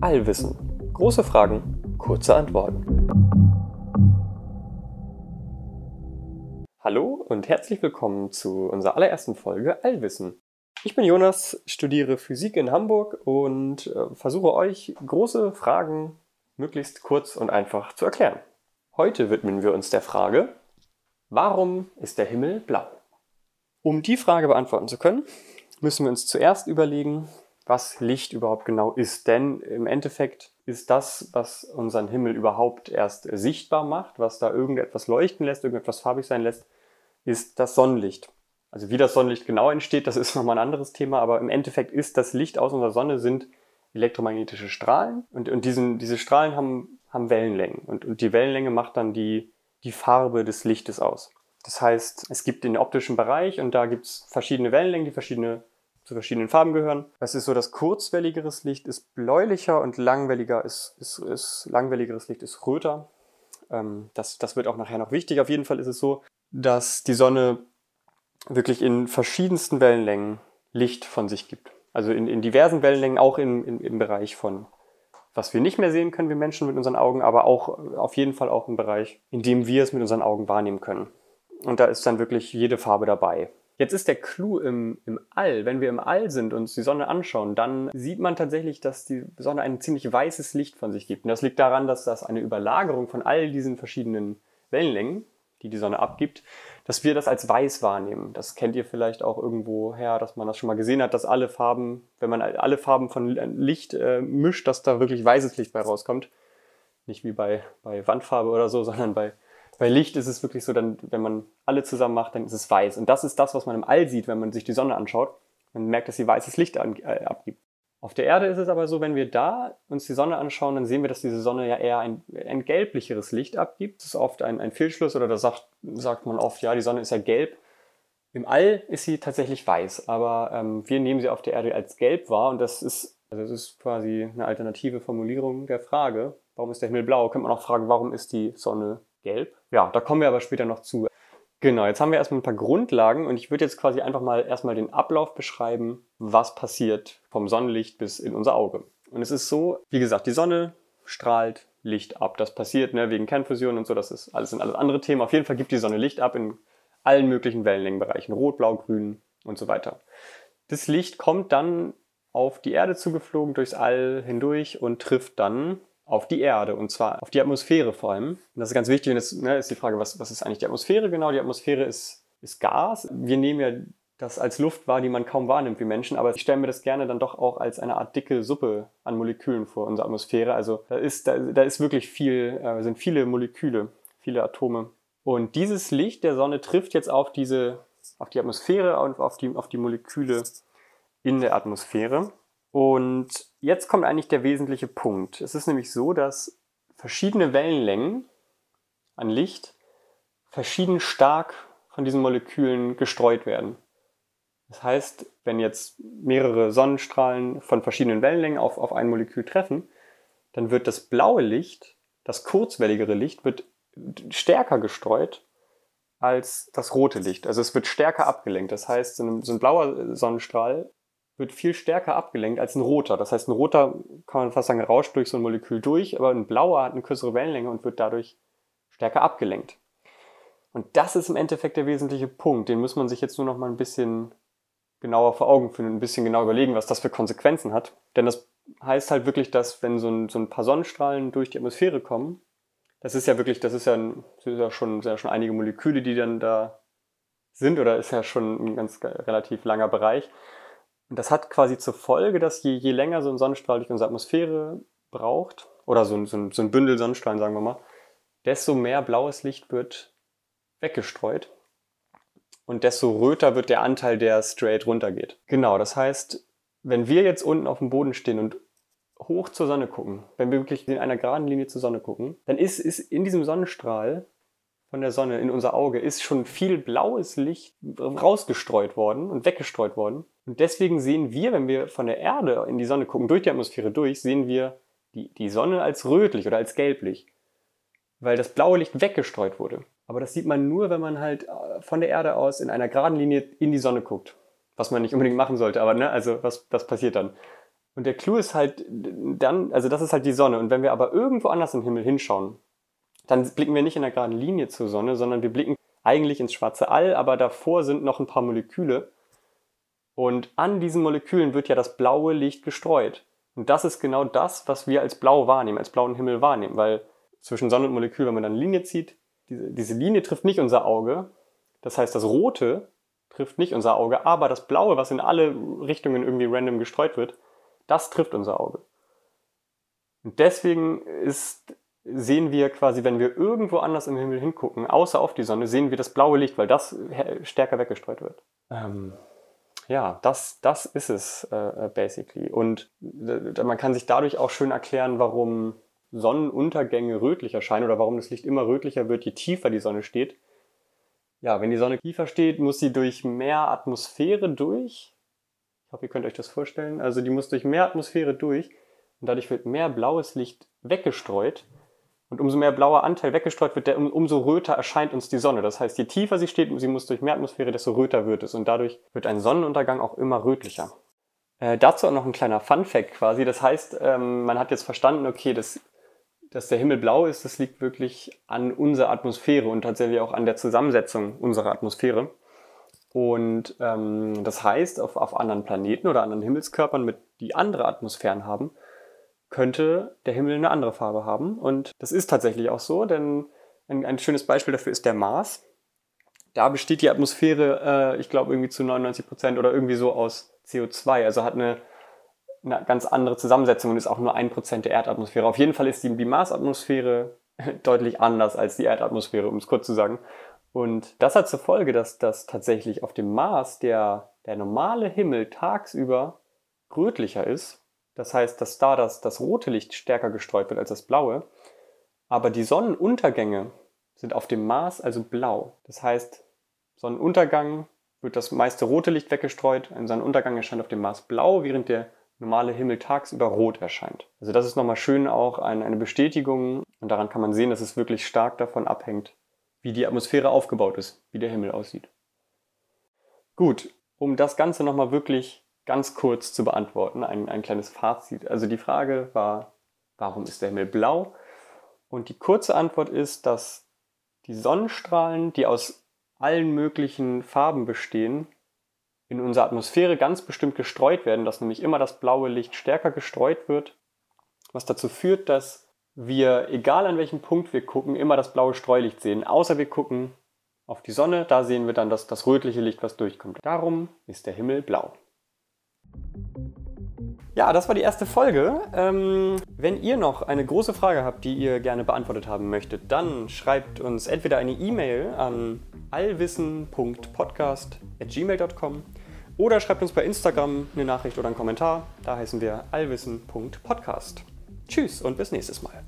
Allwissen. Große Fragen, kurze Antworten. Hallo und herzlich willkommen zu unserer allerersten Folge Allwissen. Ich bin Jonas, studiere Physik in Hamburg und äh, versuche euch große Fragen möglichst kurz und einfach zu erklären. Heute widmen wir uns der Frage, warum ist der Himmel blau? Um die Frage beantworten zu können, müssen wir uns zuerst überlegen, was Licht überhaupt genau ist. Denn im Endeffekt ist das, was unseren Himmel überhaupt erst sichtbar macht, was da irgendetwas leuchten lässt, irgendetwas farbig sein lässt, ist das Sonnenlicht. Also wie das Sonnenlicht genau entsteht, das ist nochmal ein anderes Thema, aber im Endeffekt ist das Licht aus unserer Sonne sind elektromagnetische Strahlen und, und diesen, diese Strahlen haben, haben Wellenlängen und, und die Wellenlänge macht dann die, die Farbe des Lichtes aus. Das heißt, es gibt den optischen Bereich und da gibt es verschiedene Wellenlängen, die verschiedene zu verschiedenen Farben gehören. Das ist so, dass kurzwelligeres Licht ist bläulicher und langwelliger ist, ist, ist langwelligeres Licht ist röter. Ähm, das, das wird auch nachher noch wichtig. Auf jeden Fall ist es so, dass die Sonne wirklich in verschiedensten Wellenlängen Licht von sich gibt. Also in, in diversen Wellenlängen, auch in, in, im Bereich von, was wir nicht mehr sehen können, wir Menschen mit unseren Augen, aber auch auf jeden Fall auch im Bereich, in dem wir es mit unseren Augen wahrnehmen können. Und da ist dann wirklich jede Farbe dabei. Jetzt ist der Clou im, im All. Wenn wir im All sind und uns die Sonne anschauen, dann sieht man tatsächlich, dass die Sonne ein ziemlich weißes Licht von sich gibt. Und das liegt daran, dass das eine Überlagerung von all diesen verschiedenen Wellenlängen, die die Sonne abgibt, dass wir das als weiß wahrnehmen. Das kennt ihr vielleicht auch irgendwo her, dass man das schon mal gesehen hat, dass alle Farben, wenn man alle Farben von Licht äh, mischt, dass da wirklich weißes Licht bei rauskommt. Nicht wie bei, bei Wandfarbe oder so, sondern bei bei Licht ist es wirklich so, dann, wenn man alle zusammen macht, dann ist es weiß. Und das ist das, was man im All sieht, wenn man sich die Sonne anschaut. Man merkt, dass sie weißes Licht an, äh, abgibt. Auf der Erde ist es aber so, wenn wir da uns die Sonne anschauen, dann sehen wir, dass diese Sonne ja eher ein, ein gelblicheres Licht abgibt. Das ist oft ein, ein Fehlschluss oder da sagt, sagt man oft, ja, die Sonne ist ja gelb. Im All ist sie tatsächlich weiß, aber ähm, wir nehmen sie auf der Erde als gelb wahr und das ist, also das ist quasi eine alternative Formulierung der Frage, warum ist der Himmel blau? Könnte man auch fragen, warum ist die Sonne gelb. Ja, da kommen wir aber später noch zu. Genau, jetzt haben wir erstmal ein paar Grundlagen und ich würde jetzt quasi einfach mal erstmal den Ablauf beschreiben, was passiert vom Sonnenlicht bis in unser Auge. Und es ist so, wie gesagt, die Sonne strahlt Licht ab. Das passiert ne, wegen Kernfusion und so, das ist alles, sind alles andere Themen. Auf jeden Fall gibt die Sonne Licht ab in allen möglichen Wellenlängenbereichen, rot, blau, grün und so weiter. Das Licht kommt dann auf die Erde zugeflogen, durchs All hindurch und trifft dann auf die Erde und zwar auf die Atmosphäre vor allem. Und das ist ganz wichtig und jetzt ne, ist die Frage, was, was ist eigentlich die Atmosphäre genau? Die Atmosphäre ist, ist Gas. Wir nehmen ja das als Luft wahr, die man kaum wahrnimmt wie Menschen, aber ich stelle mir das gerne dann doch auch als eine Art dicke Suppe an Molekülen vor, unsere Atmosphäre. Also da ist, da, da ist wirklich viel, äh, sind viele Moleküle, viele Atome. Und dieses Licht der Sonne trifft jetzt auf diese, auf die Atmosphäre und auf die, auf die Moleküle in der Atmosphäre. Und jetzt kommt eigentlich der wesentliche Punkt. Es ist nämlich so, dass verschiedene Wellenlängen an Licht verschieden stark von diesen Molekülen gestreut werden. Das heißt, wenn jetzt mehrere Sonnenstrahlen von verschiedenen Wellenlängen auf, auf ein Molekül treffen, dann wird das blaue Licht, das kurzwelligere Licht, wird stärker gestreut als das rote Licht. Also es wird stärker abgelenkt. Das heißt, so ein, so ein blauer Sonnenstrahl wird viel stärker abgelenkt als ein roter. Das heißt, ein roter kann man fast sagen, rauscht durch so ein Molekül durch, aber ein blauer hat eine kürzere Wellenlänge und wird dadurch stärker abgelenkt. Und das ist im Endeffekt der wesentliche Punkt. Den muss man sich jetzt nur noch mal ein bisschen genauer vor Augen führen und ein bisschen genau überlegen, was das für Konsequenzen hat. Denn das heißt halt wirklich, dass wenn so ein, so ein paar Sonnenstrahlen durch die Atmosphäre kommen, das ist ja wirklich, das ist ja, ein, das ist ja schon, sind ja schon einige Moleküle, die dann da sind, oder ist ja schon ein ganz relativ langer Bereich. Das hat quasi zur Folge, dass je, je länger so ein Sonnenstrahl durch unsere Atmosphäre braucht, oder so ein, so, so ein Bündel Sonnenstrahlen, sagen wir mal, desto mehr blaues Licht wird weggestreut und desto röter wird der Anteil, der straight runtergeht. Genau, das heißt, wenn wir jetzt unten auf dem Boden stehen und hoch zur Sonne gucken, wenn wir wirklich in einer geraden Linie zur Sonne gucken, dann ist, ist in diesem Sonnenstrahl von der Sonne in unser Auge ist schon viel blaues Licht rausgestreut worden und weggestreut worden. Und deswegen sehen wir, wenn wir von der Erde in die Sonne gucken, durch die Atmosphäre durch, sehen wir die, die Sonne als rötlich oder als gelblich, weil das blaue Licht weggestreut wurde. Aber das sieht man nur, wenn man halt äh, von der Erde aus in einer geraden Linie in die Sonne guckt. was man nicht unbedingt machen sollte, aber ne, also was, was passiert dann? Und der Clou ist halt dann, also das ist halt die Sonne. Und wenn wir aber irgendwo anders im Himmel hinschauen, dann blicken wir nicht in der geraden Linie zur Sonne, sondern wir blicken eigentlich ins schwarze All, aber davor sind noch ein paar Moleküle. Und an diesen Molekülen wird ja das blaue Licht gestreut. Und das ist genau das, was wir als blau wahrnehmen, als blauen Himmel wahrnehmen, weil zwischen Sonne und Molekül, wenn man dann eine Linie zieht, diese, diese Linie trifft nicht unser Auge. Das heißt, das Rote trifft nicht unser Auge, aber das Blaue, was in alle Richtungen irgendwie random gestreut wird, das trifft unser Auge. Und deswegen ist, sehen wir quasi, wenn wir irgendwo anders im Himmel hingucken, außer auf die Sonne, sehen wir das blaue Licht, weil das stärker weggestreut wird. Ähm, ja, das, das ist es äh, basically. Und äh, man kann sich dadurch auch schön erklären, warum Sonnenuntergänge rötlich erscheinen oder warum das Licht immer rötlicher wird, je tiefer die Sonne steht. Ja, wenn die Sonne tiefer steht, muss sie durch mehr Atmosphäre durch hoffe, ihr könnt euch das vorstellen. Also die muss durch mehr Atmosphäre durch und dadurch wird mehr blaues Licht weggestreut. Und umso mehr blauer Anteil weggestreut wird, der, umso röter erscheint uns die Sonne. Das heißt, je tiefer sie steht, sie muss durch mehr Atmosphäre, desto röter wird es. Und dadurch wird ein Sonnenuntergang auch immer rötlicher. Äh, dazu auch noch ein kleiner Fun-Fact quasi. Das heißt, ähm, man hat jetzt verstanden, okay, das, dass der Himmel blau ist, das liegt wirklich an unserer Atmosphäre und tatsächlich auch an der Zusammensetzung unserer Atmosphäre. Und ähm, das heißt, auf, auf anderen Planeten oder anderen Himmelskörpern, mit, die andere Atmosphären haben, könnte der Himmel eine andere Farbe haben. Und das ist tatsächlich auch so, denn ein, ein schönes Beispiel dafür ist der Mars. Da besteht die Atmosphäre, äh, ich glaube, irgendwie zu 99 Prozent oder irgendwie so aus CO2. Also hat eine, eine ganz andere Zusammensetzung und ist auch nur ein Prozent der Erdatmosphäre. Auf jeden Fall ist die, die Marsatmosphäre deutlich anders als die Erdatmosphäre, um es kurz zu sagen. Und das hat zur Folge, dass, dass tatsächlich auf dem Mars der, der normale Himmel tagsüber rötlicher ist. Das heißt, dass da das, das rote Licht stärker gestreut wird als das blaue. Aber die Sonnenuntergänge sind auf dem Mars also blau. Das heißt, Sonnenuntergang wird das meiste rote Licht weggestreut, ein Sonnenuntergang erscheint auf dem Mars blau, während der normale Himmel tagsüber rot erscheint. Also das ist nochmal schön auch eine, Bestätigung und daran kann man sehen, dass es wirklich stark davon abhängt, wie die Atmosphäre aufgebaut ist, wie der Himmel aussieht. Gut, um das Ganze nochmal wirklich ganz kurz zu beantworten, ein, ein kleines Fazit. Also die Frage war, warum ist der Himmel blau? Und die kurze Antwort ist, dass die Sonnenstrahlen, die aus allen möglichen Farben bestehen, in unserer Atmosphäre ganz bestimmt gestreut werden, dass nämlich immer das blaue Licht stärker gestreut wird, was dazu führt, dass wir, egal an welchem Punkt wir gucken, immer das blaue Streulicht sehen. Außer wir gucken auf die Sonne, da sehen wir dann das, das rötliche Licht, was durchkommt. Darum ist der Himmel blau. Ja, das war die erste Folge. Ähm, wenn ihr noch eine große Frage habt, die ihr gerne beantwortet haben möchtet, dann schreibt uns entweder eine E-Mail an allwissen.podcast.gmail.com oder schreibt uns bei Instagram eine Nachricht oder einen Kommentar. Da heißen wir allwissen.podcast. Tschüss und bis nächstes Mal.